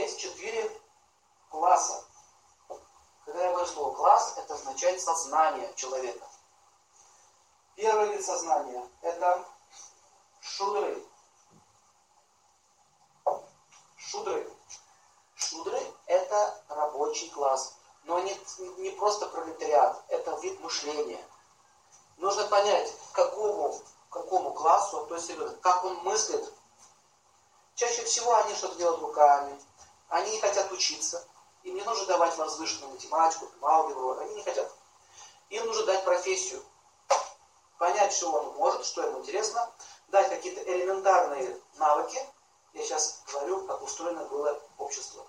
есть четыре класса. Когда я говорю слово класс, это означает сознание человека. Первый вид сознания – это шудры. Шудры. Шудры – это рабочий класс. Но не, не просто пролетариат, это вид мышления. Нужно понять, какому, какому классу относится ребенок, как он мыслит. Чаще всего они что-то делают руками, они не хотят учиться, им не нужно давать возвышенную математику, алгебру, они не хотят. Им нужно дать профессию, понять, что он может, что ему интересно, дать какие-то элементарные навыки. Я сейчас говорю, как устроено было общество.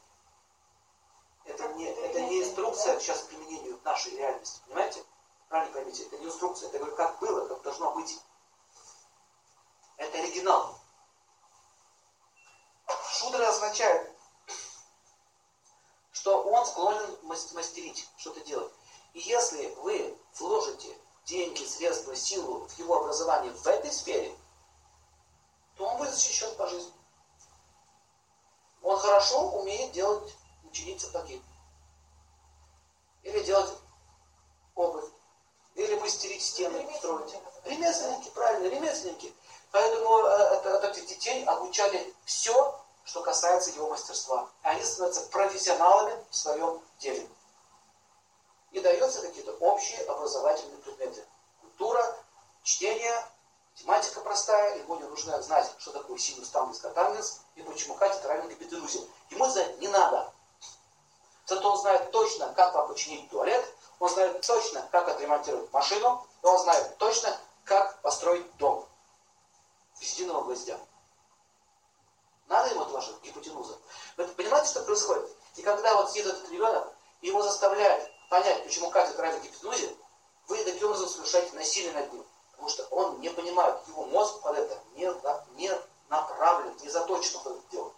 Это не, это не инструкция сейчас к применению нашей реальности, понимаете? Правильно поймите, это не инструкция, это как было, как должно быть. Это оригинал. Шудра означает, что он склонен мастерить, что-то делать. И если вы вложите деньги, средства, силу в его образование в этой сфере, то он будет защищен по жизни. Он хорошо умеет делать учениц сапоги. Или делать обувь. Или мастерить стены, строить. Ремесленники, правильно, ремесленники. Поэтому э, этих детей обучали все, что касается его мастерства. Они становятся профессионалами в своем деле. И даются какие-то общие образовательные предметы. Культура, чтение, тематика простая, ему не нужно знать, что такое синус, тамус, катангенс и почему катетра равен гипотенузе. Ему знать не надо. Зато он знает точно, как вам починить туалет, он знает точно, как отремонтировать машину, и он знает точно, как построить дом. Без единого гвоздя. Надо ему тоже гипотенуза. Вы понимаете, что происходит? И когда вот сидит этот ребенок, его заставляют понять, почему катет равен гипотенузе, вы таким образом совершаете насилие над ним. Потому что он не понимает, его мозг под это не, не направлен, не заточен под это дело.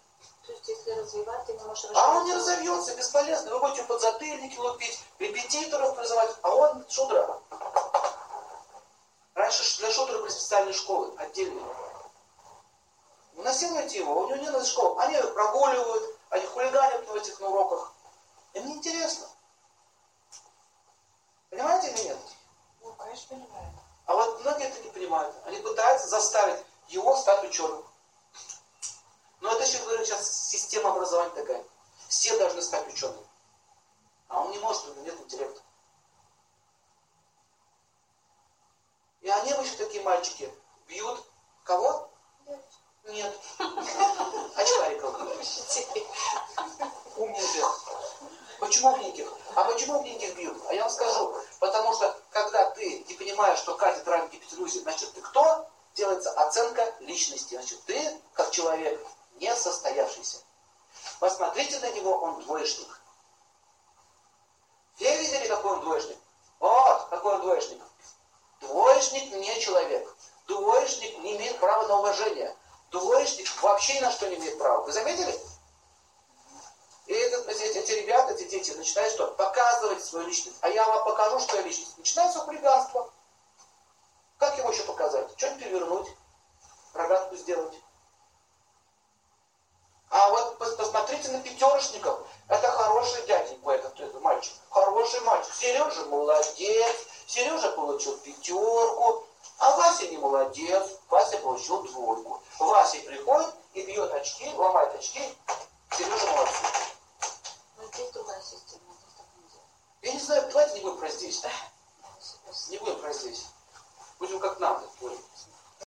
То есть, если развивать, ты не можешь А он не разовьется, бесполезно. Вы будете подзатыльники лупить, репетиторов призывать, а он шудра. Раньше для шудра были специальные школы, отдельные. Насилуете его, у него нет школы. Они прогуливают, они хулиганят на этих на уроках. Им не интересно. Понимаете или нет? Ну, конечно, понимаю. А вот многие это не понимают. Они пытаются заставить его стать ученым. Но это еще, говорю, сейчас система образования такая. Все должны стать учеными. А он не может, у него нет интеллекта. И они обычно такие мальчики бьют кого? Нет. Очкариков. Умненьких. Почему умненьких? А почему умненьких бьют? А я вам скажу. Потому что, когда ты не понимаешь, что катет равен гипотенузе, значит, ты кто? Делается оценка личности. Значит, ты, как человек, не состоявшийся. Посмотрите на него, он двоечник. Все видели, какой он двоечник? Вот, какой он двоечник. Двоечник не человек. Двоечник не имеет права на уважение. Двоечник вообще ни на что не имеет права. Вы заметили? И этот, эти, эти ребята, эти дети начинают что? Показывать свою личность. А я вам покажу, что я личность. Начинается хулиганство. Как его еще показать? Что-нибудь перевернуть, рогатку сделать. А вот посмотрите на пятерочников. Получил двойку. Вася приходит и бьет очки, ломает очки. Сережа молодец. Но здесь другая система, здесь так нельзя. Я не знаю, давайте не будем про здесь. Не будем про здесь. Будем как надо. Ой,